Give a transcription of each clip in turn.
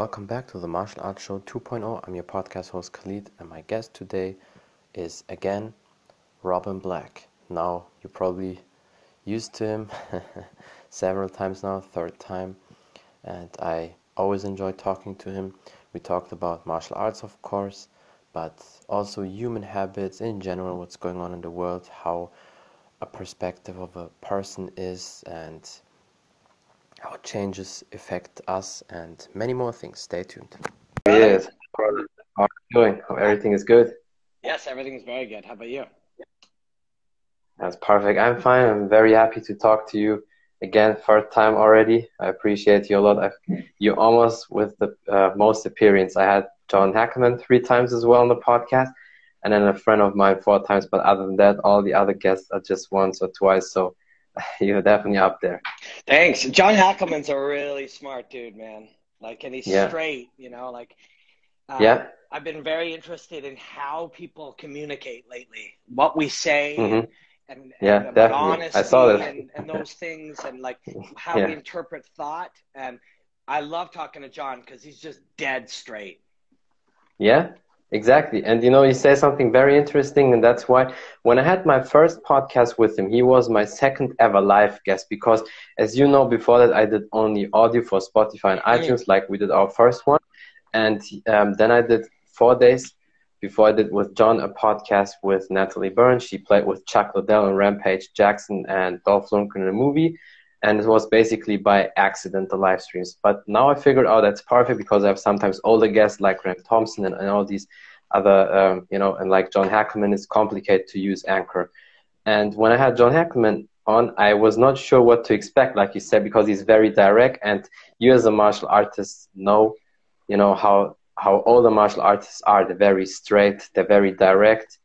welcome back to the Martial Arts Show 2.0. I'm your podcast host Khalid, and my guest today is again Robin Black. Now, you're probably used to him several times now, third time, and I always enjoy talking to him. We talked about martial arts, of course, but also human habits in general, what's going on in the world, how a perspective of a person is, and how changes affect us, and many more things. Stay tuned. Yes. How are you doing? Everything is good? Yes, everything is very good. How about you? That's perfect. I'm fine. I'm very happy to talk to you again, third time already. I appreciate you a lot. I've, you almost with the uh, most appearance. I had John Hackleman three times as well on the podcast, and then a friend of mine four times. But other than that, all the other guests are just once or twice. So you're definitely up there. Thanks. John Hackleman's a really smart dude, man. Like, and he's Yeah. straight. You know, like. Uh, Yeah. I've been very interested in how people communicate lately, what we say, Mhm. and, Yeah, and definitely. honesty I saw that. and, and those things, and like how Yeah. we interpret thought. And I love talking to John because he's just dead straight. Yeah, exactly. And you know, he says something very interesting, and that's why when I had my first podcast with him, he was my second ever live guest because, as you know, before that I did only audio for Spotify and iTunes, like we did our first one, and um, then I did four days before I did with John a podcast with Natalie Burns. She played with Chuck Liddell and Rampage Jackson and Dolph Lundgren in a movie. And it was basically by accident the live streams. But now I figured out that's perfect because I have sometimes older guests like Graham Thompson and, and all these other, um, you know, and like John Hackleman, it's complicated to use Anchor. And when I had John Hackleman on, I was not sure what to expect, like you said, because he's very direct. And you as a martial artist know, you know, how how all the martial artists are. They're very straight, they're very direct,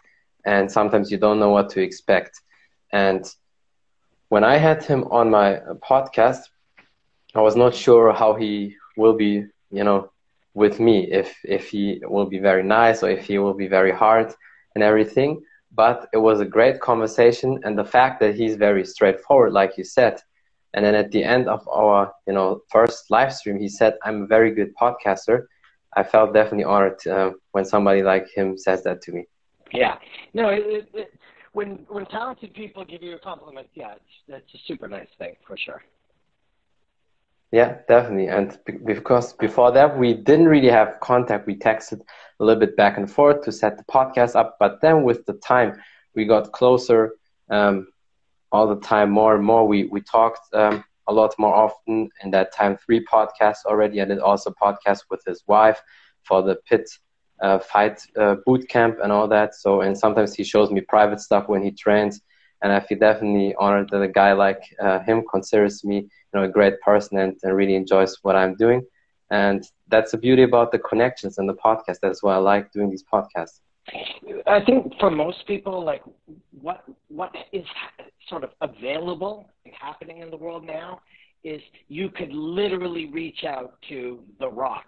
and sometimes you don't know what to expect. And when I had him on my podcast, I was not sure how he will be, you know, with me. If if he will be very nice or if he will be very hard and everything. But it was a great conversation, and the fact that he's very straightforward, like you said. And then at the end of our, you know, first live stream, he said, "I'm a very good podcaster." I felt definitely honored uh, when somebody like him says that to me. Yeah. No, it, it, when when talented people give you a compliment, yeah, it's, that's a super nice thing for sure. Yeah, definitely. And be- because before that, we didn't really have contact. We texted a little bit back and forth to set the podcast up. But then with the time, we got closer um, all the time, more and more. We, we talked um, a lot more often. In that time, three podcasts already. I did also podcast with his wife for the pit uh, fight uh, boot camp and all that. So, and sometimes he shows me private stuff when he trains. And I feel definitely honored that a guy like uh, him considers me, you know, a great person and, and really enjoys what I'm doing. And that's the beauty about the connections and the podcast. That's why I like doing these podcasts. I think for most people, like what what is sort of available and happening in the world now is you could literally reach out to The Rock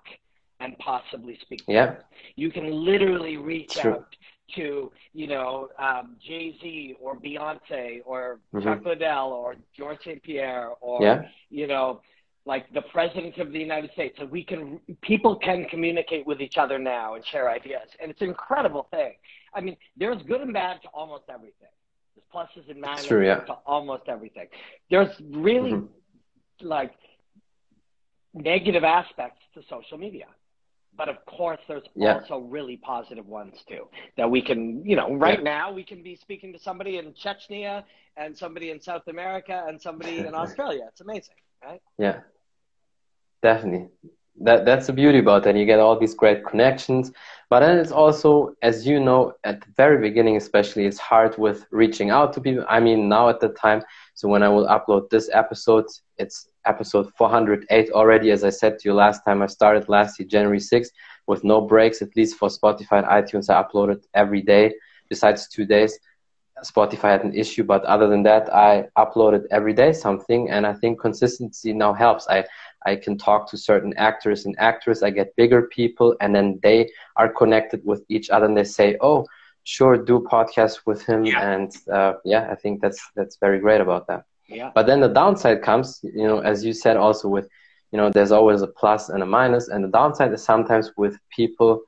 and possibly speak. To Yeah. You can literally reach True. out to you know um, Jay Z or Beyonce or Mhm. Chuck Liddell or George St Pierre or Yeah. you know like the president of the United States. So we can people can communicate with each other now and share ideas, and it's an incredible thing. I mean, there's good and bad to almost everything. There's pluses and minuses true, yeah. to almost everything. There's really Mhm. like negative aspects to social media. But of course, there's Yeah. also really positive ones too. That we can, you know, right now we can be speaking to somebody in Chechnya and somebody in South America and somebody in Australia. It's amazing, right? Yeah, definitely. That that's the beauty about that. You get all these great connections, but then it's also, as you know, at the very beginning, especially, it's hard with reaching out to people. I mean, now at the time. So when I will upload this episode, it's episode 408 already. As I said to you last time, I started last year, January 6th, with no breaks. At least for Spotify and iTunes, I uploaded every day, besides two days. Spotify had an issue, but other than that, I uploaded every day something, and I think consistency now helps. I I can talk to certain actors and actresses. I get bigger people, and then they are connected with each other, and they say, "Oh, sure, do podcasts with him." Yeah. And uh, yeah, I think that's that's very great about that. Yeah. But then the downside comes, you know, as you said, also with you know there's always a plus and a minus and the downside is sometimes with people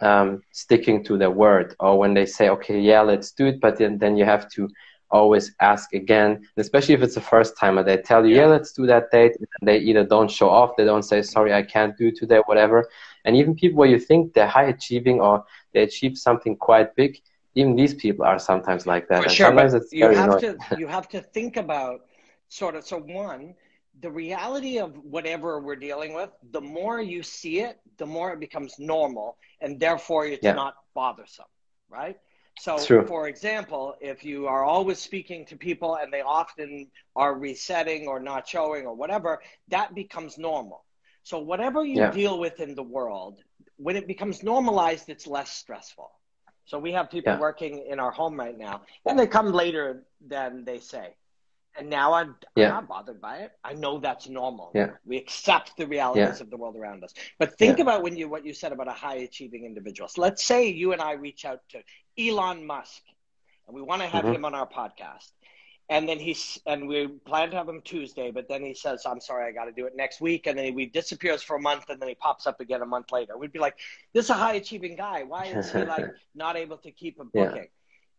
um, sticking to their word or when they say okay yeah let's do it but then, then you have to always ask again especially if it's the first timer they tell you yeah. yeah let's do that date and they either don't show off they don't say sorry i can't do today whatever and even people where you think they're high achieving or they achieve something quite big even these people are sometimes like that sure, sometimes it's you have annoying. to you have to think about sort of so one the reality of whatever we're dealing with the more you see it the more it becomes normal and therefore it's yeah. not bothersome right so True. for example if you are always speaking to people and they often are resetting or not showing or whatever that becomes normal so whatever you yeah. deal with in the world when it becomes normalized it's less stressful so we have people yeah. working in our home right now and they come later than they say and now I'm, yeah. I'm, not bothered by it. I know that's normal. Yeah. We accept the realities of the world around us. But think about when you what you said about a high achieving individual. So let's say you and I reach out to Elon Musk and we want to have mm-hmm. him on our podcast. And then he's and we plan to have him Tuesday, but then he says, "I'm sorry, I got to do it next week." And then he disappears for a month, and then he pops up again a month later. We'd be like, "This is a high achieving guy. Why is he like not able to keep a booking?"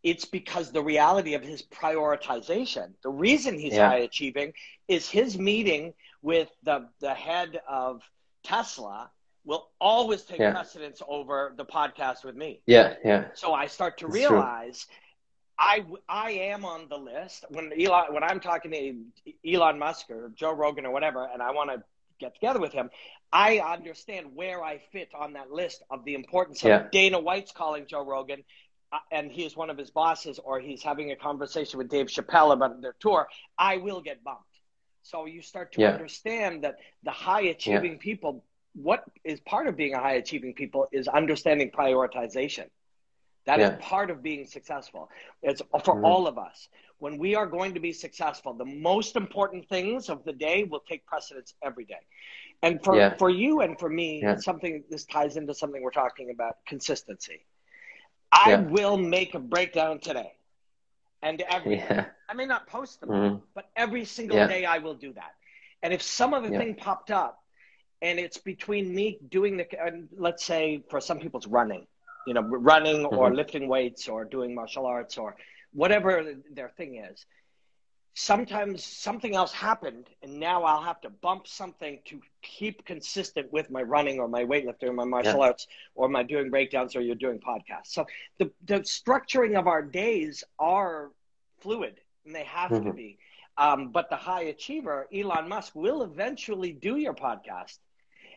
it's because the reality of his prioritization. The reason he's yeah. high achieving is his meeting with the, the head of Tesla will always take yeah. precedence over the podcast with me. Yeah, yeah. So I start to realize I, I am on the list when Elon when I'm talking to Elon Musk or Joe Rogan or whatever, and I want to get together with him. I understand where I fit on that list of the importance of yeah. Dana White's calling Joe Rogan uh, and he's one of his bosses or he's having a conversation with Dave Chappelle about their tour, I will get bumped. So you start to yeah. understand that the high achieving yeah. people, what is part of being a high achieving people is understanding prioritization. That yeah. is part of being successful. It's for mm-hmm. all of us. When we are going to be successful, the most important things of the day will take precedence every day. And for, for you and for me, something this ties into something we're talking about consistency I yeah. will make a breakdown today. And every yeah. I may not post them, mm-hmm. but every single yeah. day I will do that. And if some other yeah. thing popped up and it's between me doing the, let's say for some people it's running, you know, running mm-hmm. or lifting weights or doing martial arts or whatever their thing is, sometimes something else happened and now I'll have to bump something to keep consistent with my running or my weightlifting or my martial yeah. arts or my doing breakdowns or you're doing podcasts. So the, the structuring of our days are fluid and they have mm-hmm. to be. Um, but the high achiever, Elon Musk, will eventually do your podcast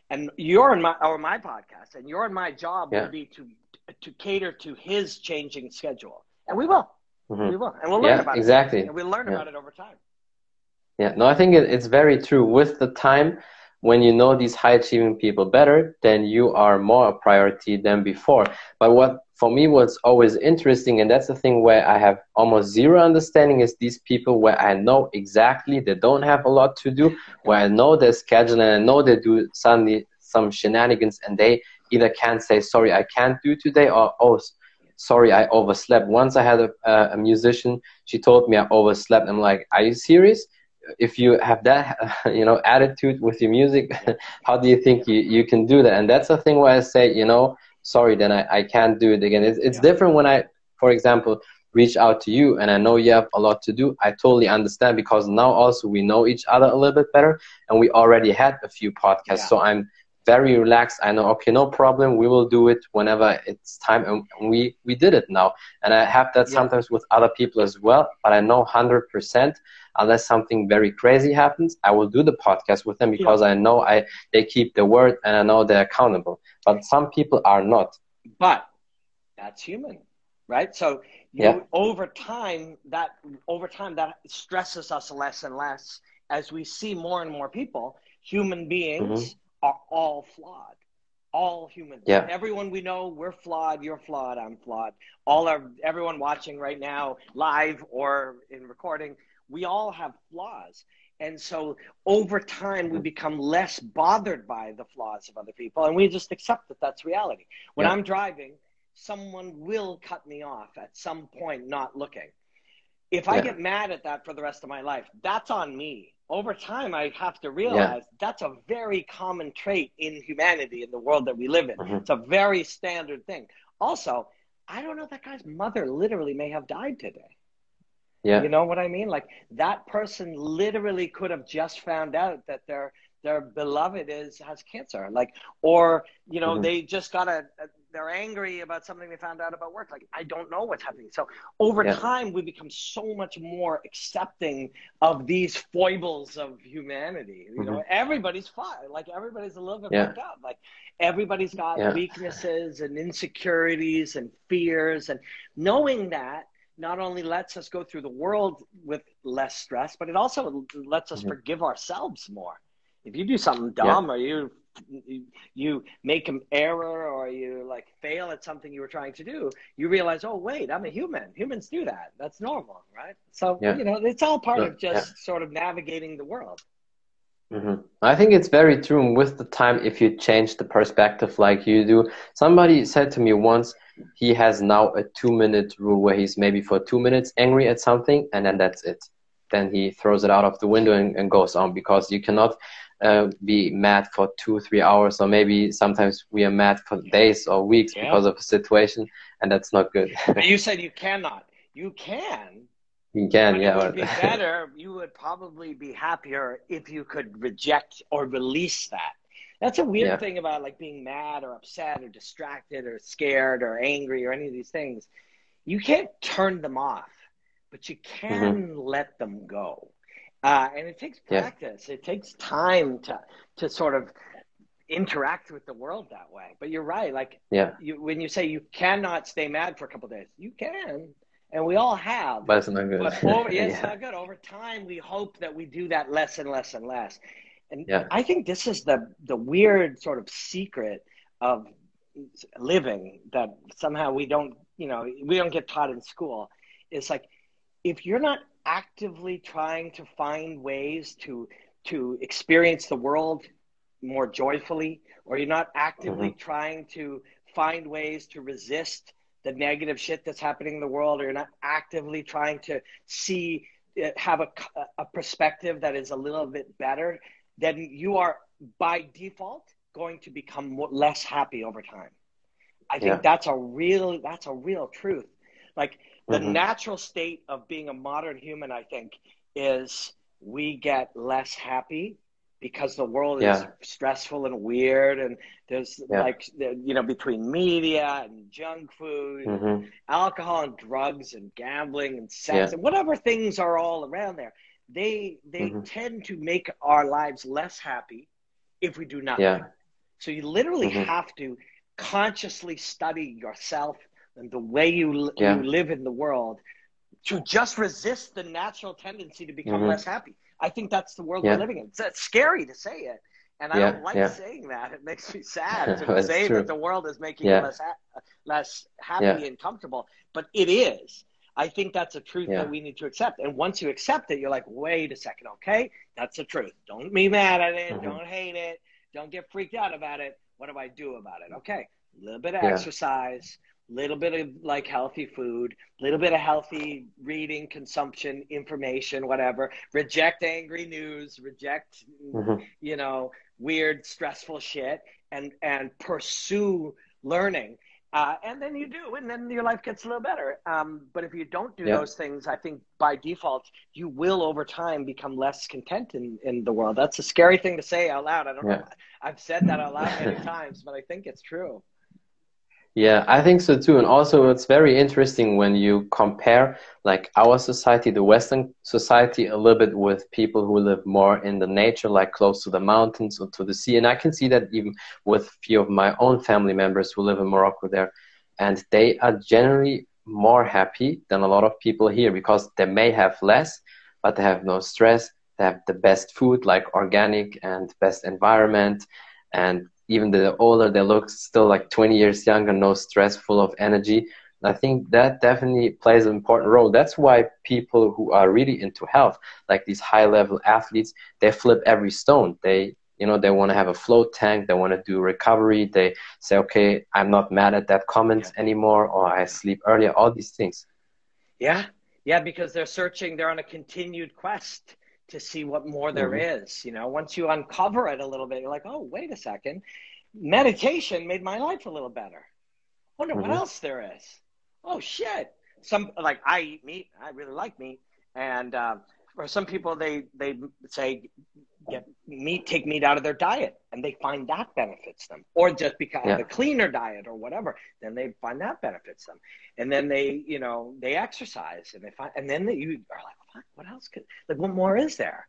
and you're in my or my podcast and your and my job yeah. will be to to cater to his changing schedule. And we will. Mm-hmm. We will, and we'll learn yeah, about exactly. it. And we'll learn yeah. about it over time. Yeah, no, I think it, it's very true. With the time, when you know these high achieving people better, then you are more a priority than before. But what for me was always interesting, and that's the thing where I have almost zero understanding, is these people where I know exactly they don't have a lot to do, where I know their schedule and I know they do suddenly some shenanigans, and they either can't say sorry, I can't do today, or oh sorry, I overslept. Once I had a, a musician, she told me I overslept. I'm like, are you serious? If you have that, you know, attitude with your music, how do you think you, you can do that? And that's the thing where I say, you know, sorry, then I, I can't do it again. It's, it's yeah. different when I, for example, reach out to you and I know you have a lot to do. I totally understand because now also we know each other a little bit better and we already had a few podcasts. Yeah. So I'm very relaxed. I know, okay, no problem. We will do it whenever it's time. And we, we did it now. And I have that yeah. sometimes with other people as well. But I know 100%, unless something very crazy happens, I will do the podcast with them because yeah. I know I, they keep the word and I know they're accountable. But some people are not. But that's human, right? So you, yeah. over time, that over time that stresses us less and less as we see more and more people, human beings. Mm-hmm are all flawed. All humans. Yeah. Everyone we know, we're flawed. You're flawed. I'm flawed. All our everyone watching right now, live or in recording, we all have flaws. And so over time, we become less bothered by the flaws of other people, and we just accept that that's reality. When yeah. I'm driving, someone will cut me off at some point, not looking. if I get mad at that for the rest of my life, that's on me. Over time, I have to realize yeah. that's a very common trait in humanity in the world that we live in. Mm-hmm. It's a very standard thing. Also, I don't know that guy's mother literally may have died today. Yeah. You know what I mean? Like that person literally could have just found out that their their beloved is has cancer. Like or you know, mm-hmm. they just got a, a they're angry about something they found out about work. Like, I don't know what's happening. So over yeah. time, we become so much more accepting of these foibles of humanity. You mm-hmm. know, everybody's fine. Like everybody's a little bit yeah. fucked up. Like everybody's got yeah. weaknesses and insecurities and fears. And knowing that not only lets us go through the world with less stress, but it also lets us mm-hmm. forgive ourselves more. If you do something dumb or you you make an error or you like fail at something you were trying to do, you realize, oh wait, I'm a human. Humans do that. That's normal, right? So yeah. you know, it's all part of just yeah. sort of navigating the world. Mm-hmm. I think it's very true. And with the time, if you change the perspective like you do, somebody said to me once, he has now a two minute rule where he's maybe for two minutes angry at something and then that's it. Then he throws it out of the window and, and goes on because you cannot uh, be mad for two, three hours, or maybe sometimes we are mad for days or weeks yeah. because of a situation, and that's not good. you said you cannot. You can. You can, yeah. It would be better. You would probably be happier if you could reject or release that. That's a weird yeah. thing about like being mad or upset or distracted or scared or angry or any of these things. You can't turn them off, but you can mm-hmm. let them go. Uh, and it takes practice. Yeah. It takes time to to sort of interact with the world that way. But you're right. Like yeah. you, when you say you cannot stay mad for a couple days, you can, and we all have. But it's not good. But over, yeah, it's not good. Over time, we hope that we do that less and less and less. And yeah. I think this is the the weird sort of secret of living that somehow we don't, you know, we don't get taught in school. It's like if you're not actively trying to find ways to to experience the world more joyfully? Or you're not actively mm-hmm. trying to find ways to resist the negative shit that's happening in the world? Or you're not actively trying to see uh, have a, a perspective that is a little bit better? Then you are by default going to become more, less happy over time. I think yeah. that's a real that's a real truth like the mm-hmm. natural state of being a modern human, I think, is we get less happy because the world yeah. is stressful and weird and there's yeah. like you know between media and junk food mm-hmm. and alcohol and drugs and gambling and sex yeah. and whatever things are all around there they they mm-hmm. tend to make our lives less happy if we do nothing so you literally mm-hmm. have to consciously study yourself and the way you, yeah. you live in the world to just resist the natural tendency to become mm-hmm. less happy. I think that's the world yeah. we're living in. It's, it's, scary to say it. And I yeah, don't like saying that. It makes me sad to say true. that the world is making you less, ha- less happy and comfortable. But it is. I think that's a truth that we need to accept. And once you accept it, you're like, wait a second, okay? That's the truth. Don't be mad at it. Mm-hmm. Don't hate it. Don't get freaked out about it. What do I do about it? Okay. A little bit of exercise, little bit of like healthy food, little bit of healthy reading, consumption, information, whatever. Reject angry news, reject mm-hmm. you know weird, stressful shit, and and pursue learning. Uh, and then you do, and then your life gets a little better. Um, but if you don't do those things, I think by default you will over time become less content in, in the world. That's a scary thing to say out loud. I don't know. I've said that out loud many times, but I think it's true. Yeah, I think so too. And also, it's very interesting when you compare like our society, the Western society, a little bit with people who live more in the nature, like close to the mountains or to the sea. And I can see that even with a few of my own family members who live in Morocco there. And they are generally more happy than a lot of people here because they may have less, but they have no stress. They have the best food, like organic and best environment. And even the older they look, still like 20 years younger, no stress, full of energy. I think that definitely plays an important role. That's why people who are really into health, like these high level athletes, they flip every stone. They, you know, they want to have a float tank. They want to do recovery. They say, okay, I'm not mad at that comment yeah. anymore, or I sleep earlier. All these things. Yeah, Yeah, because they're searching, they're on a continued quest to see what more there Mhm. is. You know, once you uncover it a little bit, you're like, oh, wait a second. Meditation made my life a little better. Wonder what Mhm. else there is. Oh shit. Some like I eat meat. I really like meat. And uh, for some people, they they say get meat, take meat out of their diet, and they find that benefits them, or just because Yeah. a cleaner diet or whatever. Then they find that benefits them, and then they you know they exercise and they find, and then they, you are like, what, what else could like what more is there?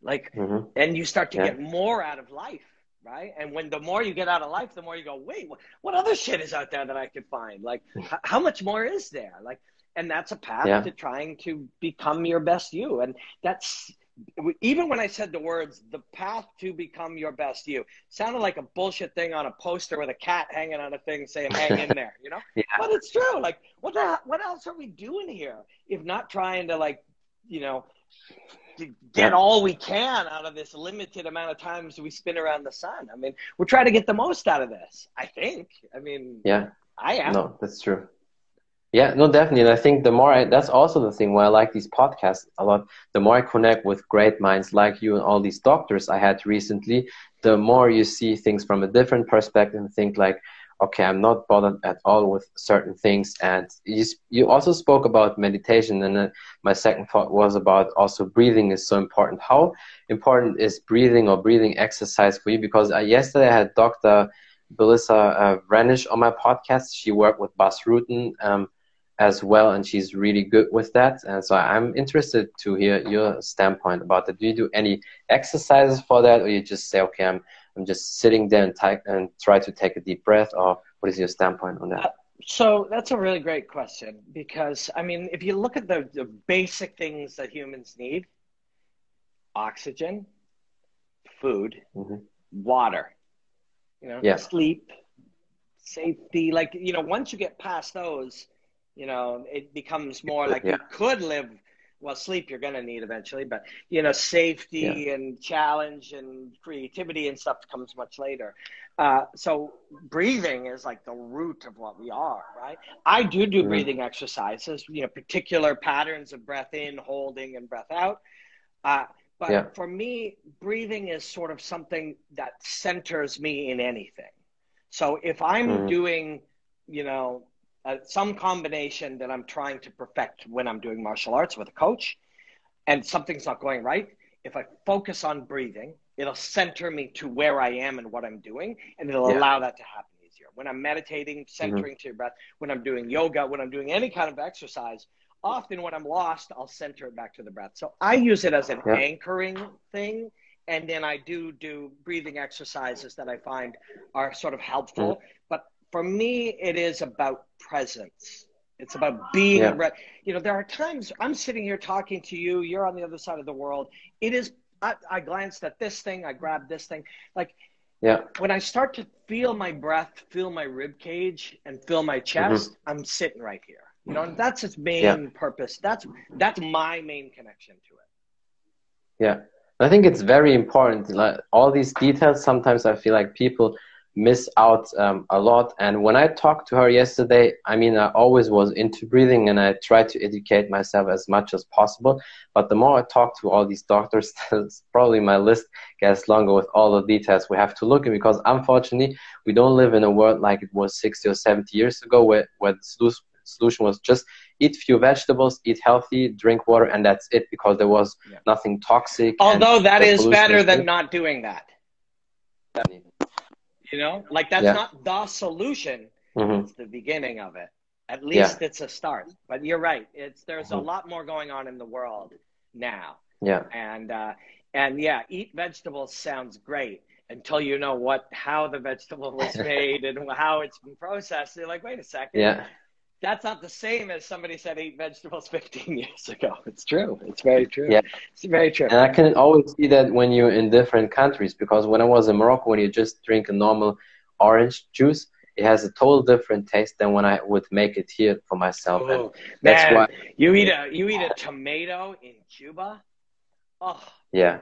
Like, Mhm. and you start to Yeah. get more out of life. Right. And when the more you get out of life, the more you go, wait, what, what other shit is out there that I could find? Like, h- how much more is there? Like, and that's a path Yeah. to trying to become your best you. And that's even when I said the words, the path to become your best you, sounded like a bullshit thing on a poster with a cat hanging on a thing saying, hang in there, you know? Yeah. But it's true. Like, what the, what else are we doing here if not trying to, like, you know, get all we can out of this limited amount of times we spin around the sun? I mean, we're trying to get the most out of this, I think. I mean, Yeah. I am. No, that's true. Yeah, no, definitely. And I think the more I, that's also the thing why I like these podcasts a lot. The more I connect with great minds like you and all these doctors I had recently, the more you see things from a different perspective and think like, okay, I'm not bothered at all with certain things. And you, you also spoke about meditation. And my second thought was about also breathing is so important. How important is breathing or breathing exercise for you? Because uh, yesterday I had Dr. Belisa uh, Vranich on my podcast. She worked with Bas Rutten um, as well, and she's really good with that. And so I'm interested to hear your standpoint about that. Do you do any exercises for that, or you just say, okay, I'm I'm just sitting there and, type, and try to take a deep breath, or what is your standpoint on that? So that's a really great question because I mean, if you look at the, the basic things that humans need oxygen, food, Mhm. water, you know, Yeah. sleep, safety. Like, you know, once you get past those, you know, it becomes more like Yeah. you could live. Well, sleep you're going to need eventually, but you know, safety and challenge and creativity and stuff comes much later. Uh, so breathing is like the root of what we are, right? I do do Mhm. breathing exercises, you know, particular patterns of breath in, holding, and breath out. Uh, but Yeah. for me, breathing is sort of something that centers me in anything. So if I'm Mhm. doing, you know, uh, some combination that I'm trying to perfect when I'm doing martial arts with a coach, and something's not going right, if I focus on breathing, it'll center me to where I am and what I'm doing, and it'll Yeah. allow that to happen easier. When I'm meditating, centering to your breath, when I'm doing yoga, when I'm doing any kind of exercise, often when I'm lost, I'll center it back to the breath. So I use it as an Yeah. anchoring thing. And then I do do breathing exercises that I find are sort of helpful. But for me, it is about presence. It's about being, Yeah. re- you know, there are times I'm sitting here talking to you, you're on the other side of the world. It is, I, I glanced at this thing, I grabbed this thing. Like Yeah. when I start to feel my breath, feel my rib cage, and feel my chest, I'm sitting right here. You know, and that's its main Mm-hmm. Yeah. purpose. That's that's my main connection to it. Yeah, I think it's very important. Like all these details, sometimes I feel like people miss out um, a lot. And when I talked to her yesterday, I mean, I always was into breathing, and I tried to educate myself as much as possible. But the more I talk to all these doctors, probably my list gets longer with all the details we have to look at. Because unfortunately, we don't live in a world like it was 60 or 70 years ago, where where the solution was just eat few vegetables, eat healthy, drink water, and that's it. Because there was Yeah. nothing toxic. Although that is better than good. not doing that. You know, like that's Yeah. not the solution. Mhm. It's the beginning of it. At least it's a start. But you're right. It's there's a Mhm. lot more going on in the world now. Yeah, And uh, and yeah, eat vegetables sounds great until you know what how the vegetable was made and how it's been processed. You're like, wait a second. yeah, That's not the same as somebody said eat vegetables 15 years ago. It's true. It's very true. Yeah. It's very true. and I can always see that when you're in different countries. Because when I was in Morocco, when you just drink a normal orange juice, it has a total different taste than when I would make it here for myself. And Oh, that's man, why, you eat a you eat a tomato in Cuba. Oh, yeah,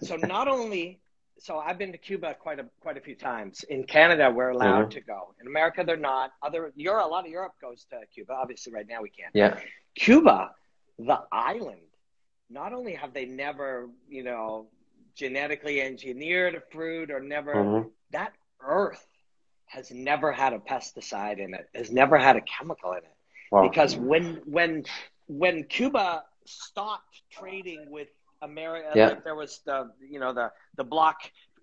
so not only so I've been to Cuba quite a quite a few times. In Canada, we're allowed Mm-hmm. to go. In America, they're not. Other Europe, a lot of Europe goes to Cuba. Obviously, right now we can't. yeah, Cuba, the island. Not only have they never, you know, genetically engineered a fruit or never Mhm. that earth has never had a pesticide in it, has never had a chemical in it. Wow. Because when when when Cuba stopped trading with America, Yeah. like there was the you know the the block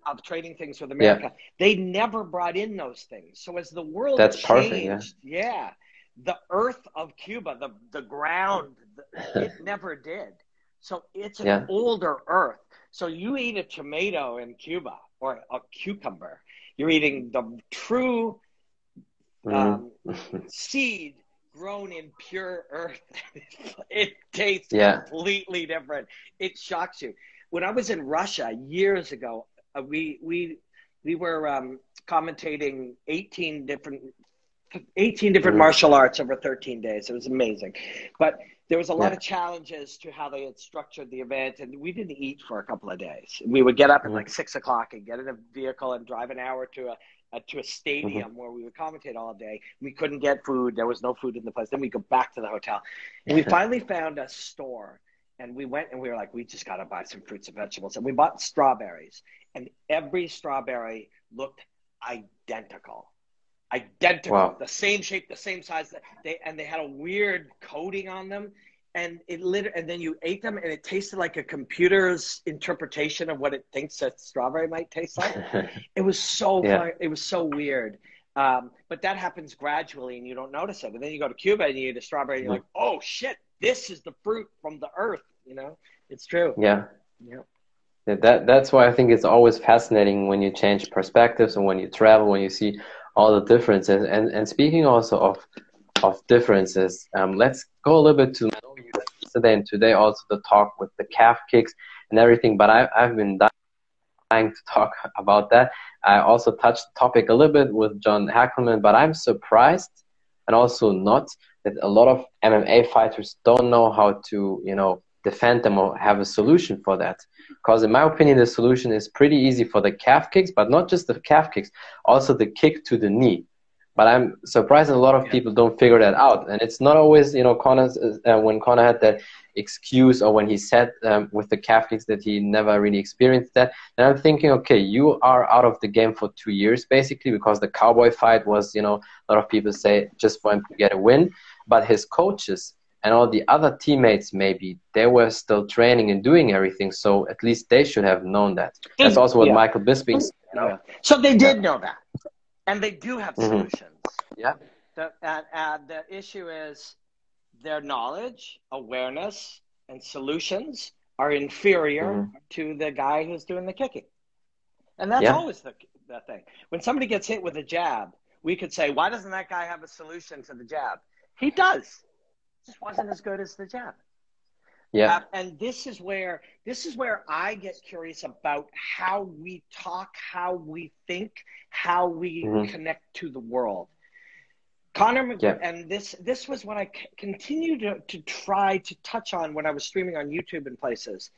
of trading things with America, they never brought in those things. So as the world That's perfect, changed, yeah. the earth of Cuba, the the ground, the, it never did. So it's an Yeah. older earth. So you eat a tomato in Cuba or a cucumber, you're eating the true Mhm. um, seed grown in pure earth. it tastes Yeah. completely different. It shocks you. When I was in Russia years ago, uh, we we we were um, commentating 18 different 18 different Mhm. martial arts over 13 days. It was amazing. But there was a lot Yeah. of challenges to how they had structured the event, and we didn't eat for a couple of days. We would get up at Mhm. like six o'clock and get in a vehicle and drive an hour to a, a to a stadium Mm-hmm. where we would commentate all day. We couldn't get food; there was no food in the place. Then we go back to the hotel, and we finally found a store. And we went and we were like, we just got to buy some fruits and vegetables. And we bought strawberries, and every strawberry looked identical identical, Wow. the same shape, the same size. They and they had a weird coating on them, and it lit. And then you ate them, and it tasted like a computer's interpretation of what it thinks a strawberry might taste like. It was so Yeah. It was so weird. Um, but that happens gradually, and you don't notice it. And then you go to Cuba and you eat a strawberry, and you're like, "Oh shit, this is the fruit from the earth." You know, it's true. yeah. Yeah. Yeah, that that's why I think it's always fascinating when you change perspectives and when you travel, when you see all the differences. And and speaking also of of differences, um, let's go a little bit to yesterday and today also the talk with the calf kicks and everything. But I I've been dying to talk about that. I also touched the topic a little bit with John Hackleman, but I'm surprised and also not that a lot of MMA fighters don't know how to you know defend them or have a solution for that. Because in my opinion, the solution is pretty easy for the calf kicks, but not just the calf kicks, also the kick to the knee. But I'm surprised that a lot of Yeah. people don't figure that out, and it's not always you know Conor's, uh, when Conor had that excuse or when he said um, with the kicks that he never really experienced that. And I'm thinking, okay, you are out of the game for two years basically because the cowboy fight was you know a lot of people say just for him to get a win, but his coaches and all the other teammates maybe they were still training and doing everything so at least they should have known that that's also what Yeah. michael bisping said? So they did know that, and they do have Mhm. solutions. Yeah. The, and, and the issue is their knowledge, awareness, and solutions are inferior Mhm. to the guy who's doing the kicking, and that's Yeah. always the the thing. When somebody gets hit with a jab, we could say, "Why doesn't that guy have a solution to the jab?" He does. Just wasn't as good as the jab. Yeah Uh, and this is where this is where I get curious about how we talk, how we think, how we Mhm. connect to the world. Conor Yeah. and this this was what I c- continued to, to try to touch on when I was streaming on YouTube and places.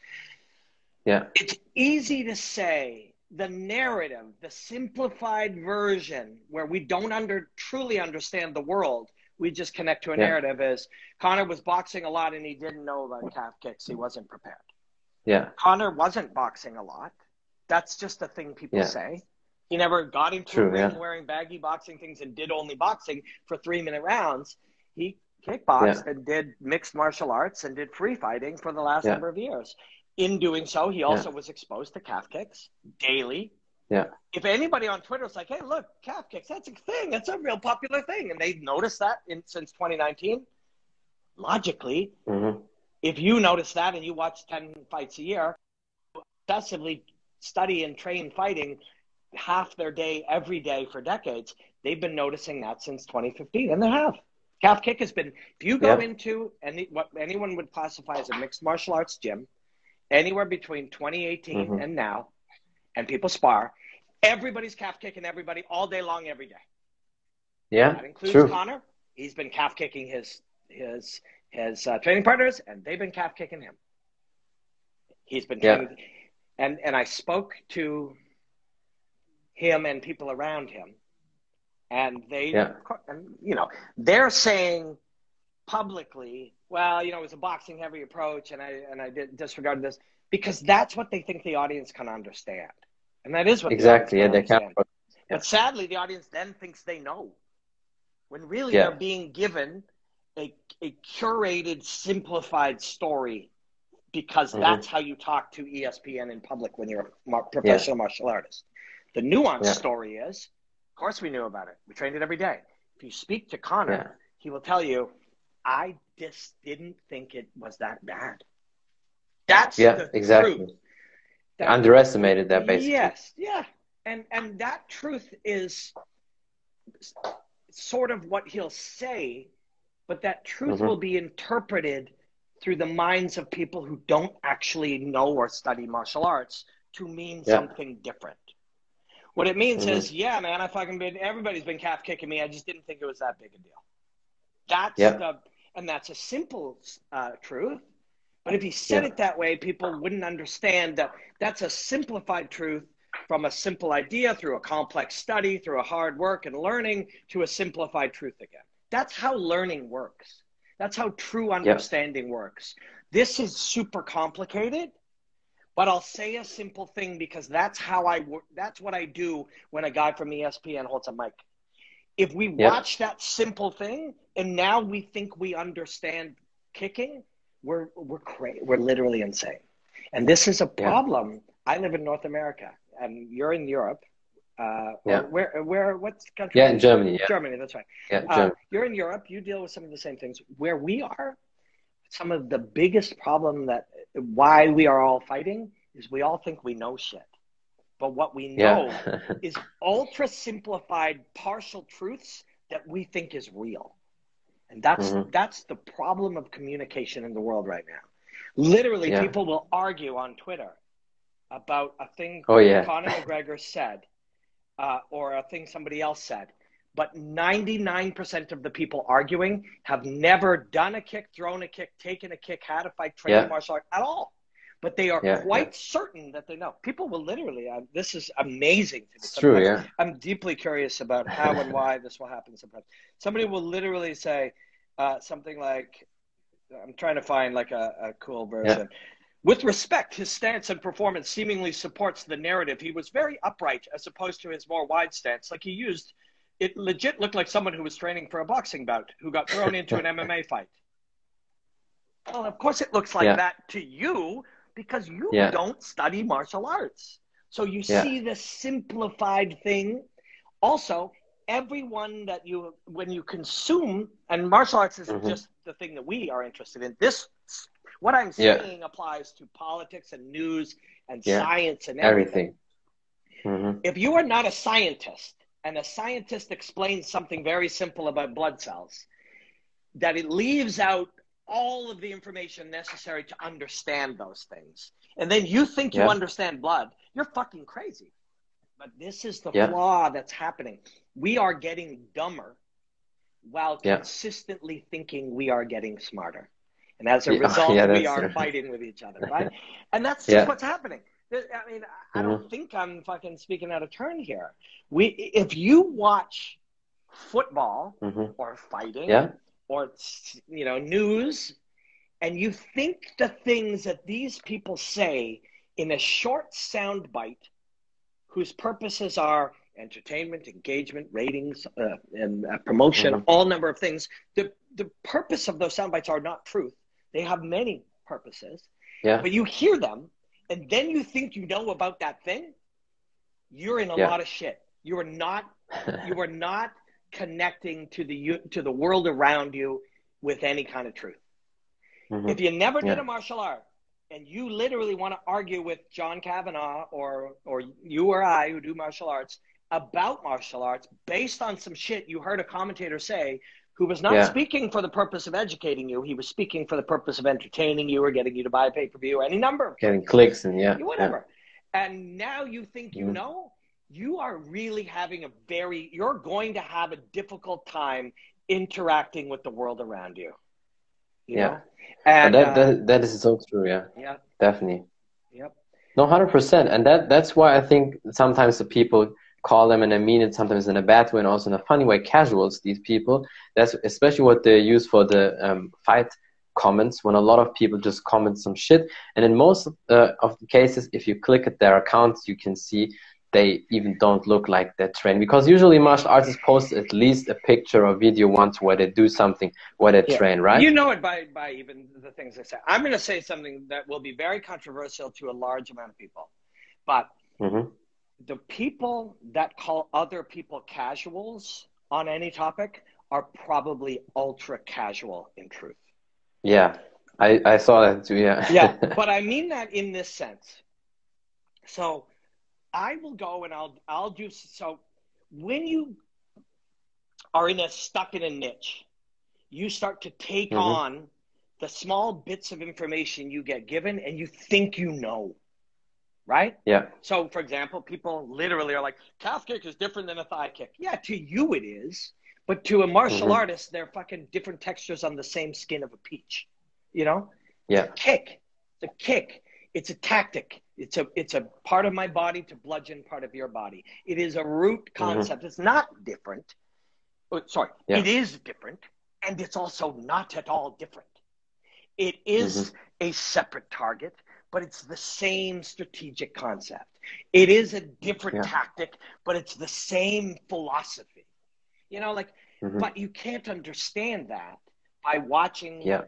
yeah It's easy to say the narrative, the simplified version where we don't under truly understand the world. We just connect to a Yeah. narrative is Conor was boxing a lot and he didn't know about calf kicks. He wasn't prepared. yeah Conor wasn't boxing a lot. That's just a thing people Yeah. say. He never got into True, a ring yeah. wearing baggy boxing things and did only boxing for three minute rounds. He kickboxed and did mixed martial arts and did free fighting for the last number of years. In doing so, he also was exposed to calf kicks daily. Yeah. If anybody on Twitter is like, "Hey, look, calf kicks, that's a thing. That's a real popular thing," and they've noticed that in, since 2019, logically, hmm if you notice that and you watch 10 fights a year, obsessively study and train fighting half their day every day for decades, they've been noticing that since 2015, and they have. Calf kick has been, if you go Yeah. into any, what anyone would classify as a mixed martial arts gym, anywhere between 2018 Mhm. and now, and people spar, everybody's calf kicking everybody all day long, every day. yeah That includes true Conor. He's been calf kicking his his his uh, training partners, and they've been calf kicking him. He's been Yeah. training, and and I spoke to him and people around him, and they, Yeah. and, you know, they're saying publicly, well, you know, it was a boxing heavy approach, and I and I did disregard this because that's what they think the audience can understand, and that is what exactly. The yeah, they can. But sadly, the audience then thinks they know, when really Yeah. they're being given a a curated, simplified story because Mhm. that's how you talk to ESPN in public when you're a professional martial artist. The nuanced Yeah. story is, of course, we knew about it. We trained it every day. If you speak to Conor, Yeah. he will tell you, I just didn't think it was that bad. That's Yeah, the exactly. truth. That- Underestimated that basically. Yes, yeah, and and that truth is sort of what he'll say, but that truth Mhm. will be interpreted through the minds of people who don't actually know or study martial arts to mean Yeah. something different. What it means Mhm. is, yeah, man, I fucking been. Everybody's been calf kicking me. I just didn't think it was that big a deal. That's Yeah. the, and that's a simple uh, truth. But if he said Yeah. it that way, people wouldn't understand that that's a simplified truth from a simple idea through a complex study, through a hard work and learning to a simplified truth again. That's how learning works. That's how true understanding works. This is super complicated, but I'll say a simple thing because that's how I work. That's what I do when a guy from ESPN holds a mic. If we Yeah. watch that simple thing and now we think we understand kicking, we're we're cra- we're literally insane. And this is a Yeah. problem. I live in North America, and you're in Europe. Uh, Yeah. Where where what's the country? Yeah, in Germany. Yeah, Germany. That's right. yeah, Uh, Germany. you're in Europe. You deal with some of the same things. Where we are, some of the biggest problem that why we are all fighting is we all think we know shit, but what we know yeah. is ultra simplified partial truths that we think is real. And that's Mhm. that's the problem of communication in the world right now. Literally, Yeah. people will argue on Twitter about a thing Oh, yeah. Conor McGregor said uh, or a thing somebody else said. But 99% of the people arguing have never done a kick, thrown a kick, taken a kick, had a fight, trained Yeah. martial art at all. But they are Yeah, quite certain that they know. People will literally, uh, this is amazing to me. It's true. Yeah. I'm deeply curious about how and why this will happen sometimes. Somebody will literally say uh, something like, I'm trying to find like a, a cool version. With respect, his stance and performance seemingly supports the narrative. He was very upright as opposed to his more wide stance. Like he used, it legit looked like someone who was training for a boxing bout who got thrown into an MMA fight. Well, of course it looks like Yeah. that to you because you Yeah. don't study martial arts. So you Yeah. see the simplified thing. Also, everyone that you, when you consume, and martial arts isn't Mhm. just the thing that we are interested in. This, what I'm Yeah. saying applies to politics and news and Yeah. science and everything. Everything. hmm If you are not a scientist and a scientist explains something very simple about blood cells, that it leaves out all of the information necessary to understand those things, and then you think you understand blood, you're fucking crazy. But this is the Yeah. flaw that's happening. We are getting dumber while Yeah. consistently thinking we are getting smarter. And as a Yeah, result, yeah, we are true. fighting with each other, right? And that's just Yeah. what's happening. I mean, I Mm-hmm. don't think I'm fucking speaking out of turn here. We, if you watch football hmm or fighting Yeah. Or you know news, and you think the things that these people say in a short sound bite, whose purposes are entertainment, engagement, ratings, uh, and uh, promotion, Mhm. all number of things. The the purpose of those sound bites are not truth. They have many purposes Yeah. but you hear them and then you think you know about that thing you're in a Yeah. lot of shit you are not you are not connecting to the to the world around you with any kind of truth Mhm. if you never did Yeah. a martial art and you literally want to argue with John Kavanagh or or you or I who do martial arts about martial arts based on some shit you heard a commentator say who was not Yeah. speaking for the purpose of educating you he was speaking for the purpose of entertaining you or getting you to buy a pay-per-view any number of Getting clicks and yeah. whatever. And now you think you Mhm. know, you are really having a very, you're going to have a difficult time interacting with the world around you. you Yeah. know? And that, uh, that that is so true. Yeah. yeah, Definitely. yep. No, hundred percent, and that that's why I think sometimes the people call them, and I mean it sometimes in a bad way and also in a funny way, casuals. These people, that's especially what they use for the um, fight comments when a lot of people just comment some shit. And in most uh, of the cases, if you click at their accounts, you can see they even don't look like they train because usually martial artists post at least a picture or video once where they do something where they yeah. train, right? You know it by, by even the things they say. I'm going to say something that will be very controversial to a large amount of people, but mm-hmm. the people that call other people casuals on any topic are probably ultra casual in truth. Yeah, I, I saw that too. Yeah. yeah, but I mean that in this sense. So I will go and I'll I'll do so when you are in a stuck in a niche, you start to take mm-hmm. on the small bits of information you get given and you think you know. Right? Yeah. So for example, people literally are like, calf kick is different than a thigh kick. Yeah, to you it is. But to a martial mm-hmm. artist, they're fucking different textures on the same skin of a peach. You know? Yeah. It's a kick. It's a kick. It's a tactic. It's a it's a part of my body to bludgeon part of your body. It is a root mm-hmm. concept. Mm-hmm. It's not different. Oh, sorry, yeah. it is different, and it's also not at all different. It is mm-hmm. a separate target, but it's the same strategic concept. It is a different yeah. tactic, but it's the same philosophy. You know, like, mm-hmm. but you can't understand that by watching yeah.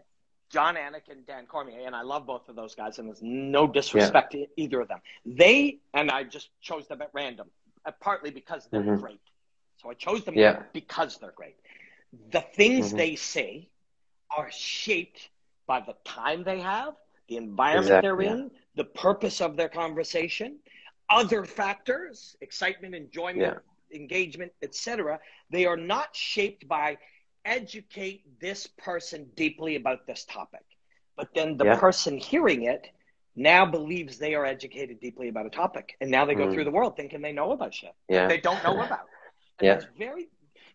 Jon Anik and Dan Cormier, and I love both of those guys, and there's no disrespect yeah. to either of them. They and I just chose them at random, uh, partly because they're mm-hmm. great. So I chose them yeah. because they're great. The things mm-hmm. they say are shaped by the time they have, the environment exactly, they're in, yeah. the purpose of their conversation, other factors, excitement, enjoyment, engagement, etc. They are not shaped by educate this person deeply about this topic. But then the yeah. person hearing it now believes they are educated deeply about a topic. And now they go mm. through the world thinking they know about shit yeah. they don't know about. And yeah. that's very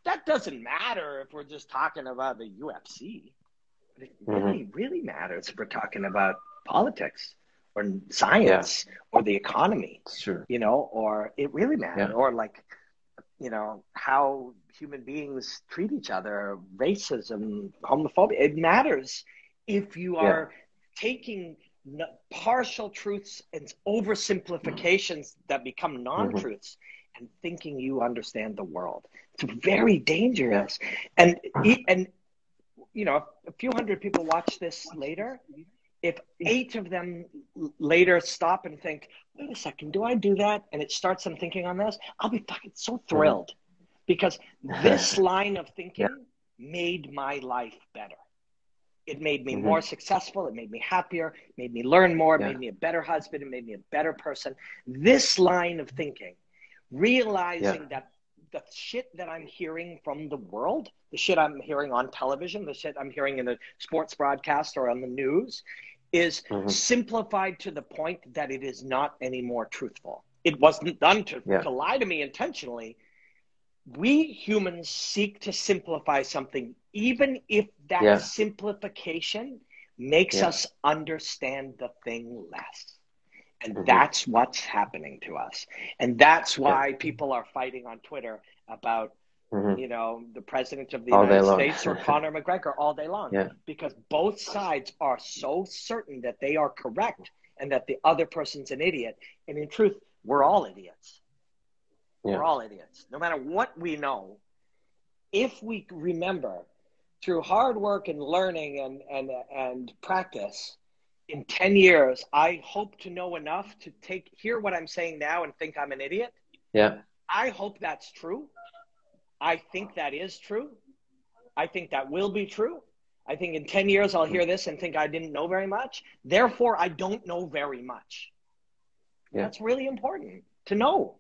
that doesn't matter if we're just talking about the UFC. It mm-hmm. really, really matters if we're talking about politics or science yeah. or the economy. Sure. You know, or it really matters. Or like you know how human beings treat each other racism homophobia it matters if you are yeah. taking partial truths and oversimplifications that become mm-hmm. non-truths mm-hmm. and thinking you understand the world it's very dangerous and and you know a few hundred people watch this later if eight of them later stop and think, wait a second, do I do that? And it starts them thinking on this, I'll be fucking so mm-hmm. thrilled because this line of thinking yeah. made my life better. It made me mm-hmm. more successful. It made me happier. It made me learn more. It yeah. made me a better husband. It made me a better person. This line of thinking, realizing yeah. that the shit that I'm hearing from the world, the shit I'm hearing on television, the shit I'm hearing in the sports broadcast or on the news, is mm-hmm. simplified to the point that it is not any more truthful. It wasn't done to, yeah. to lie to me intentionally. We humans seek to simplify something, even if that yeah. simplification makes yeah. us understand the thing less. And mm-hmm. that's what's happening to us. And that's why people are fighting on Twitter about Mm-hmm. you know, the president of the all United States or Conor McGregor all day long. Yeah. Because both sides are so certain that they are correct and that the other person's an idiot. And in truth, we're all idiots. Yeah. We're all idiots. No matter what we know, if we remember through hard work and learning and, and, and practice, in 10 years, I hope to know enough to take hear what I'm saying now and think I'm an idiot. Yeah. I hope that's true. I think that is true. I think that will be true. I think in 10 years I'll hear this and think I didn't know very much. Therefore, I don't know very much. Yeah. That's really important to know.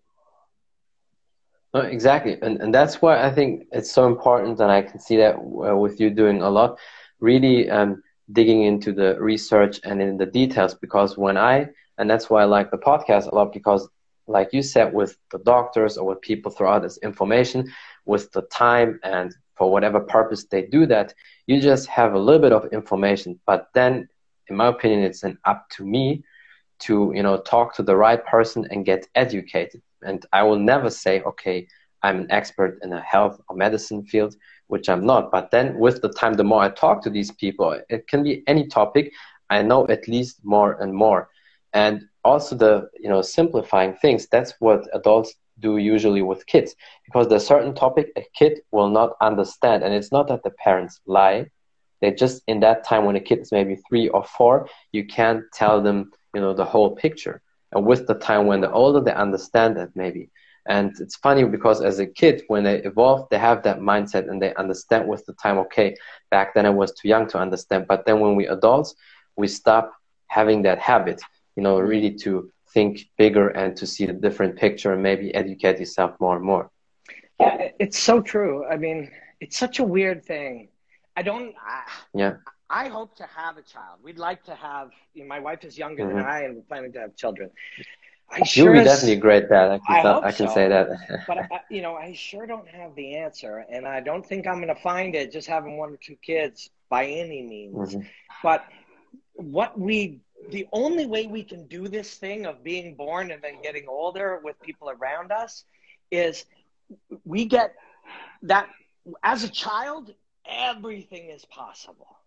No, exactly. And, and that's why I think it's so important, and I can see that uh, with you doing a lot, really um, digging into the research and in the details. Because when I, and that's why I like the podcast a lot, because like you said, with the doctors or with people throughout this information, with the time and for whatever purpose they do that, you just have a little bit of information. But then, in my opinion, it's an up to me to you know talk to the right person and get educated. And I will never say, okay, I'm an expert in a health or medicine field. which I'm not. But then with the time, the more I talk to these people, it can be any topic. I know at least more and more. And also the, you know, simplifying things. That's what adults do usually with kids because there's certain topic a kid will not understand. And it's not that the parents lie. They just in that time when a kid is maybe three or four, you can't tell them, you know, the whole picture. And with the time when they're older, they understand that maybe. And it's funny because as a kid, when they evolve, they have that mindset and they understand with the time, okay, back then I was too young to understand. But then when we adults, we stop having that habit, you know, really to think bigger and to see the different picture and maybe educate yourself more and more. Yeah, it's so true. I mean, it's such a weird thing. I don't. I, yeah. I hope to have a child. We'd like to have. You know, my wife is younger mm-hmm. than I, and we're planning to have children. I sure You'll be definitely a great dad. I can, I, I can so. say that. but I, you know, I sure don't have the answer, and I don't think I'm going to find it just having one or two kids by any means. Mm-hmm. But what we, the only way we can do this thing of being born and then getting older with people around us, is we get that as a child, everything is possible.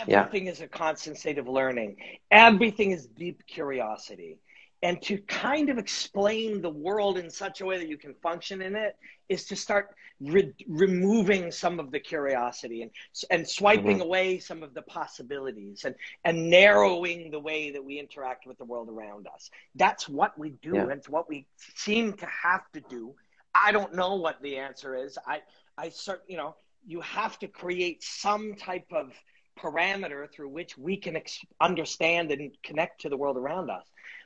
Everything yeah. is a constant state of learning. Everything is deep curiosity and to kind of explain the world in such a way that you can function in it is to start re- removing some of the curiosity and and swiping mm-hmm. away some of the possibilities and and narrowing the way that we interact with the world around us that's what we do yeah. and it's what we seem to have to do i don't know what the answer is i i cert you know you have to create some type of parameter through which we can ex- understand and connect to the world around us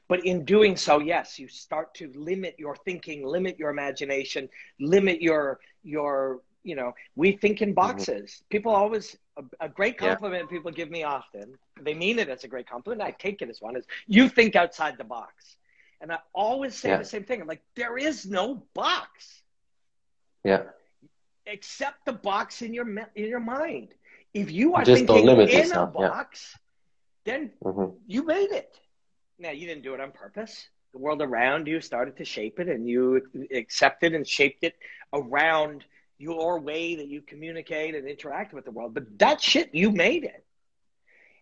but in doing so, yes, you start to limit your thinking, limit your imagination, limit your your you know. We think in mm-hmm. boxes. Mm-hmm. People always a, a great compliment yeah. people give me often. They mean it as a great compliment. I take it as one. Is you think outside the box, and I always say yeah. the same thing. I'm like, there is no box. Yeah. Except the box in your in your mind. If you are Just thinking in yourself. a box, yeah. then mm-hmm. you made it. Now, you didn't do it on purpose. The world around you started to shape it, and you accepted and shaped it around your way that you communicate and interact with the world. But that shit, you made it.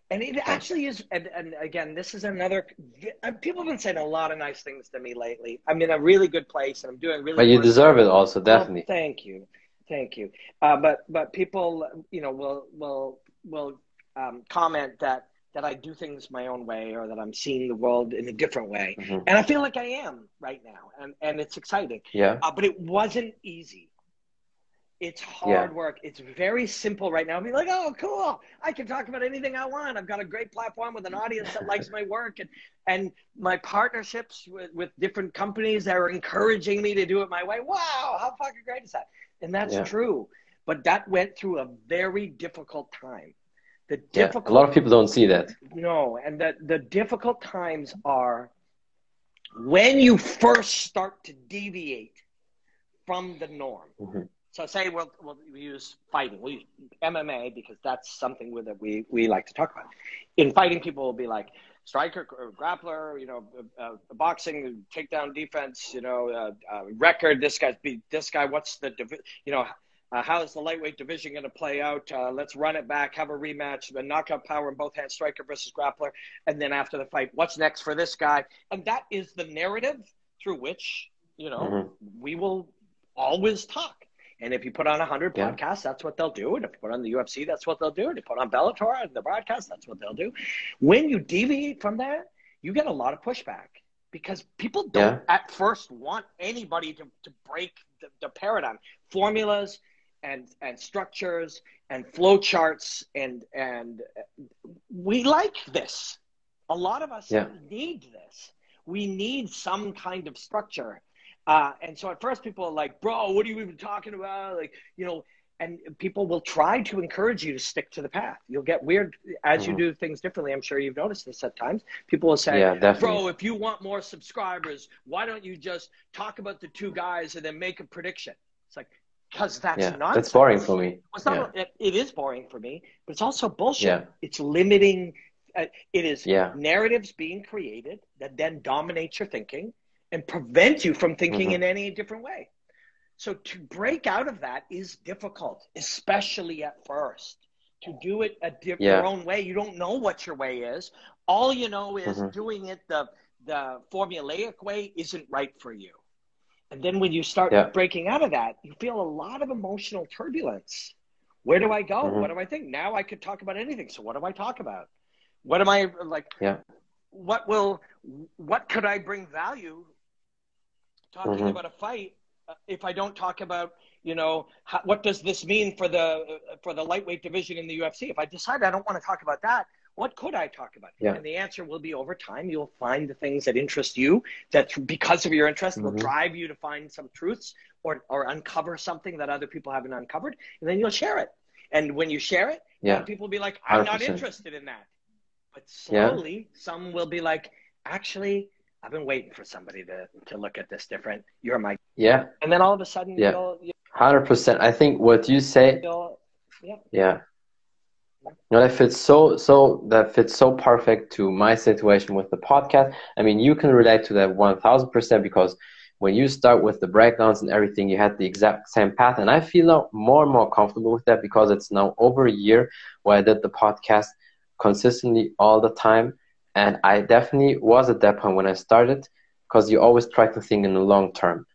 And it actually is, and, and again, this is another. People have been saying a lot of nice things to me lately. I'm in a really good place, and I'm doing really. But you deserve it, also, definitely. Well, thank you, thank you. Uh, but but people, you know, will will will um, comment that that I do things my own way or that I'm seeing the world in a different way. Mm-hmm. And I feel like I am right now. And, and it's exciting. Yeah. Uh, but it wasn't easy. It's hard yeah. work. It's very simple right now. Be like, oh, cool. I can talk about anything I want. I've got a great platform with an audience that likes my work and, and my partnerships with, with different companies that are encouraging me to do it my way. Wow, how fucking great is that? And that's yeah. true. But that went through a very difficult time. The difficult, yeah, a lot of people don't see that. No, and the, the difficult times are when you first start to deviate from the norm. Mm-hmm. So say we'll, we'll use fighting. We use MMA because that's something that we, we like to talk about. In fighting, people will be like striker or grappler, you know, uh, uh, boxing, takedown defense, you know, uh, uh record. This guy's beat this guy. What's the you know uh, how is the lightweight division going to play out? Uh, let's run it back, have a rematch, the knockout power in both hands, striker versus grappler, and then after the fight, what's next for this guy? And that is the narrative through which you know mm-hmm. we will always talk. And if you put on 100 yeah. podcasts, that's what they'll do. And if you put on the UFC, that's what they'll do. And if you put on Bellator and the broadcast, that's what they'll do. When you deviate from that, you get a lot of pushback because people don't yeah. at first want anybody to, to break the, the paradigm. Formulas, and and structures and flow charts and and we like this a lot of us yeah. need this we need some kind of structure uh, and so at first people are like bro what are you even talking about like you know and people will try to encourage you to stick to the path you'll get weird as mm-hmm. you do things differently i'm sure you've noticed this at times people will say yeah, bro if you want more subscribers why don't you just talk about the two guys and then make a prediction it's like because that's yeah, not that's boring for me. It's not, yeah. it, it is boring for me, but it's also bullshit. Yeah. It's limiting. Uh, it is yeah. narratives being created that then dominate your thinking and prevent you from thinking mm-hmm. in any different way. so to break out of that is difficult, especially at first. To do it a different Yeah. your own way, you don't know what your way is. All you know is Mhm. doing it the the formulaic way isn't right for you. And then when you start Yeah. breaking out of that, you feel a lot of emotional turbulence. Where do I go? Mhm. What do I think? Now I could talk about anything. So what do I talk about? What am I like? Yeah. What will? What could I bring value talking Mhm. about a fight uh, if I don't talk about you know how, what does this mean for the for the lightweight division in the UFC? If I decide I don't want to talk about that, what could I talk about? Yeah. And the answer will be over time. You'll find the things that interest you that because of your interest will Mhm. drive you to find some truths or or uncover something that other people haven't uncovered, and then you'll share it. And when you share it, Yeah. people will be like, "I'm not 100%. interested in that." But Yeah. slowly, some will be like, "Actually, I've been waiting for somebody to to look at this different. You're my," Yeah. and then all of a sudden, Yeah. Hundred percent. I think what you say you'll, Yeah. No, that fits so so that fits so perfect to my situation with the podcast. I mean, you can relate to that one thousand percent because when you start with the breakdowns and everything, you had the exact same path, and I feel more and more comfortable with that because it's now over a year where I did the podcast consistently all the time, and I definitely was at that point when I started because you always try to think in the long term.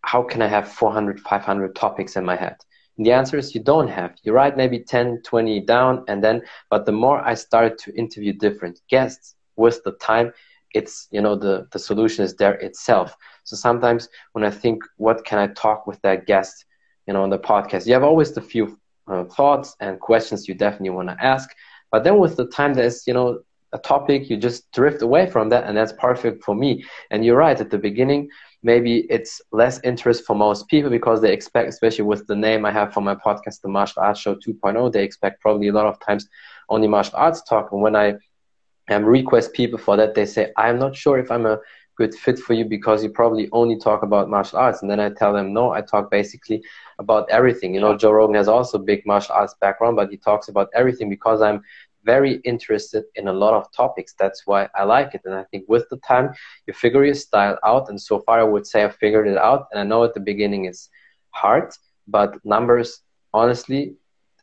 How can I have 400, 500 topics in my head? And the answer is you don't have. You write maybe 10, 20 down, and then, but the more I started to interview different guests with the time, it's, you know, the, the solution is there itself. So sometimes when I think, what can I talk with that guest, you know, on the podcast, you have always the few uh, thoughts and questions you definitely want to ask. But then with the time, there's, you know, a topic, you just drift away from that, and that's perfect for me. And you're right, at the beginning, maybe it's less interest for most people because they expect, especially with the name I have for my podcast, the Martial Arts Show 2.0, they expect probably a lot of times only martial arts talk. And when I um, request people for that, they say, I'm not sure if I'm a good fit for you because you probably only talk about martial arts. And then I tell them, no, I talk basically about everything. You know, Joe Rogan has also big martial arts background, but he talks about everything because I'm very interested in a lot of topics. That's why I like it. And I think with the time, you figure your style out. And so far, I would say I figured it out. And I know at the beginning it's hard, but numbers, honestly,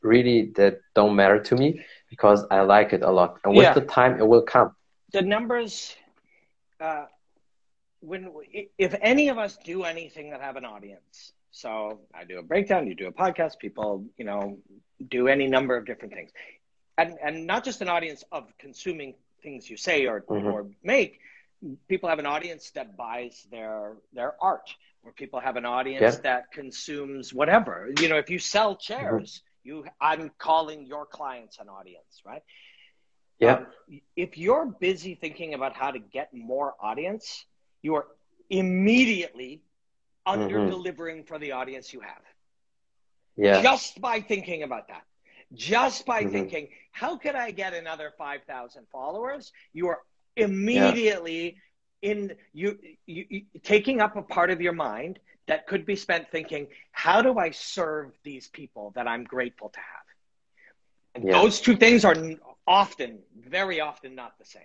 really that don't matter to me because I like it a lot. And with Yeah. the time, it will come. the numbers uh, when if any of us do anything that have an audience so i do a breakdown you do a podcast people you know do any number of different things and and not just an audience of consuming things you say or Mhm. or make people have an audience that buys their their art or people have an audience Yeah. that consumes whatever you know if you sell chairs you i'm calling your clients an audience right Yeah. um, if you're busy thinking about how to get more audience, you are immediately under delivering for the audience you have. Yeah. Just by thinking about that. Just by Mhm. thinking, how could I get another 5,000 followers? You are immediately in you, you, you taking up a part of your mind that could be spent thinking, how do I serve these people that I'm grateful to have? And Yeah. those two things are often, very often not the same.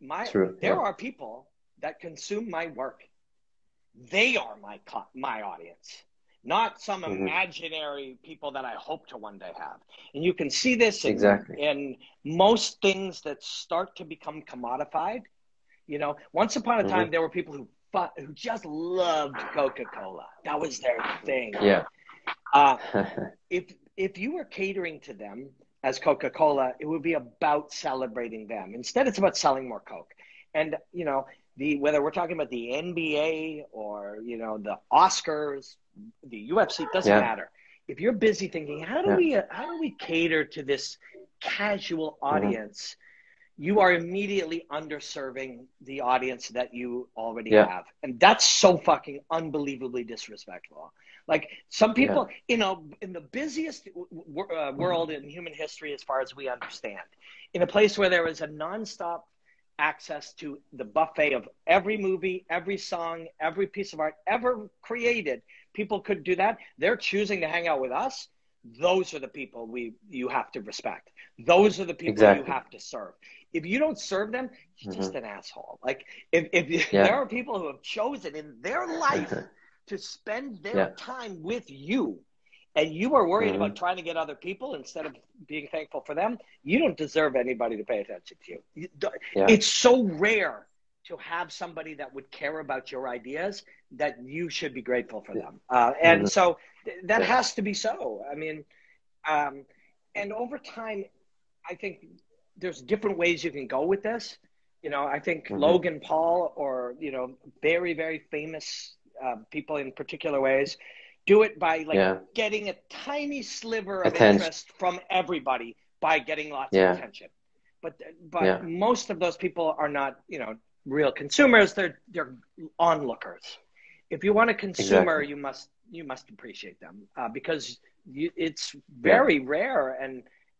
My, True, there yeah. are people that consume my work. They are my my audience, not some Mhm. imaginary people that I hope to one day have. And you can see this in, Exactly. in most things that start to become commodified. You know, once upon a Mhm. time, there were people who who just loved Coca Cola. That was their thing. Yeah. Uh, if if you were catering to them as Coca Cola, it would be about celebrating them. Instead, it's about selling more Coke. And you know, the whether we're talking about the NBA or you know the Oscars, the UFC, it doesn't Yeah. matter. If you're busy thinking, how do Yeah. we how do we cater to this casual Mm-hmm. audience? You are immediately underserving the audience that you already Yeah. have, and that's so fucking unbelievably disrespectful. Like some people, you know, in the busiest w- w- uh, world in human history, as far as we understand, in a place where there is a nonstop access to the buffet of every movie, every song, every piece of art ever created, people could do that. They're choosing to hang out with us. Those are the people we you have to respect. Those are the people Exactly. you have to serve. If you don't serve them, you're just mm-hmm. an asshole. Like if, if Yeah. there are people who have chosen in their life to spend their Yeah. time with you and you are worried Mhm. about trying to get other people instead of being thankful for them, you don't deserve anybody to pay attention to you. You Yeah. It's so rare to have somebody that would care about your ideas that you should be grateful for them. Uh, and Mhm. so th- that Yeah. has to be so. I mean, um, and over time, I think there's different ways you can go with this. You know, I think Mhm. Logan Paul or, you know, very, very famous uh, people in particular ways do it by like Yeah. getting a tiny sliver of Attention. interest from everybody by getting lots Yeah. of attention. But but Yeah. most of those people are not, you know, real consumers. They're they're onlookers. If you want a consumer, Exactly. you must you must appreciate them uh, because you, it's very rare and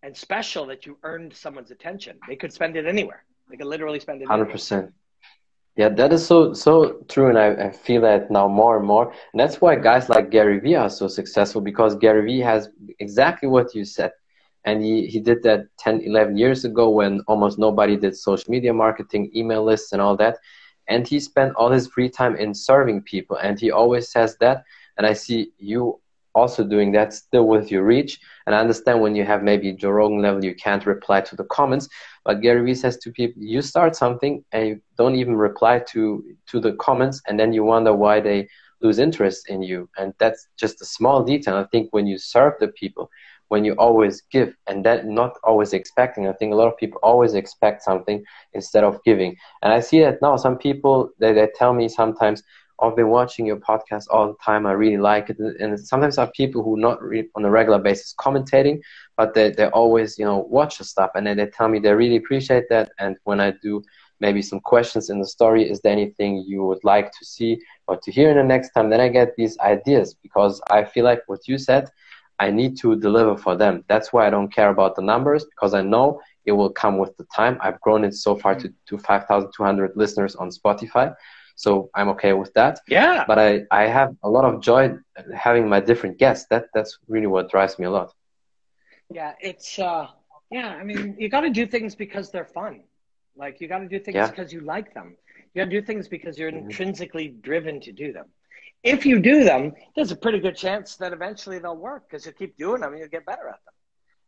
and special that you earned someone's attention. They could spend it anywhere. They could literally spend it. Hundred anywhere. percent. Yeah, that is so so true, and I, I feel that now more and more. And that's why guys like Gary Vee are so successful because Gary Vee has exactly what you said, and he he did that 10, 11 years ago when almost nobody did social media marketing, email lists, and all that. And he spent all his free time in serving people, and he always says that. And I see you also doing that still with your reach. And I understand when you have maybe Joe Rogan level, you can't reply to the comments. But Gary Vee says to people, you start something and you don't even reply to to the comments, and then you wonder why they lose interest in you. And that's just a small detail. I think when you serve the people, when you always give, and that not always expecting. I think a lot of people always expect something instead of giving. And I see that now. Some people they, they tell me sometimes, I've been watching your podcast all the time. I really like it. And sometimes I have people who not re- on a regular basis commentating, but they, they always, you know, watch the stuff and then they tell me they really appreciate that. And when I do maybe some questions in the story, is there anything you would like to see or to hear in the next time? Then I get these ideas because I feel like what you said, I need to deliver for them. That's why I don't care about the numbers because I know it will come with the time. I've grown it so far to, to 5,200 listeners on Spotify. So I'm okay with that. Yeah. But I, I have a lot of joy having my different guests. That that's really what drives me a lot. Yeah, it's uh yeah, I mean, you got to do things because they're fun. Like you got to do things Yeah. because you like them. You got to do things because you're Mhm. intrinsically driven to do them. If you do them, there's a pretty good chance that eventually they'll work because you keep doing them and you'll get better at them.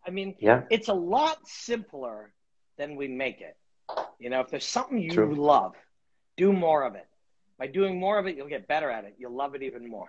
I mean, Yeah, it's a lot simpler than we make it. You know, if there's something you True. love, do more of it. By doing more of it, you'll get better at it. You'll love it even more.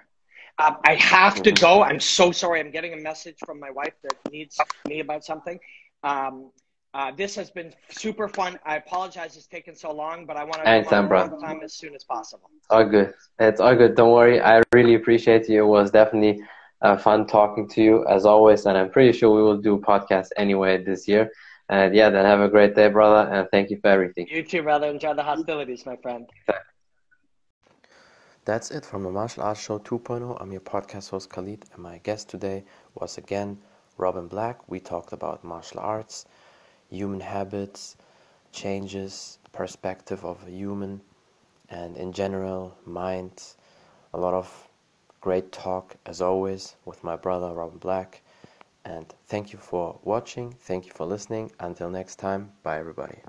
Um, I have to go. I'm so sorry. I'm getting a message from my wife that needs me about something. Um, uh, this has been super fun. I apologize it's taken so long, but I want to Anytime, bro. time as soon as possible. all good. It's all good. Don't worry. I really appreciate you. It was definitely uh, fun talking to you as always, and I'm pretty sure we will do podcasts anyway this year. And yeah, then have a great day, brother, and thank you for everything. You too, brother. Enjoy the hostilities, my friend. That's it from the Martial Arts Show 2.0. I'm your podcast host Khalid, and my guest today was again Robin Black. We talked about martial arts, human habits, changes, perspective of a human, and in general, mind. A lot of great talk as always with my brother Robin Black. And thank you for watching. Thank you for listening. Until next time, bye everybody.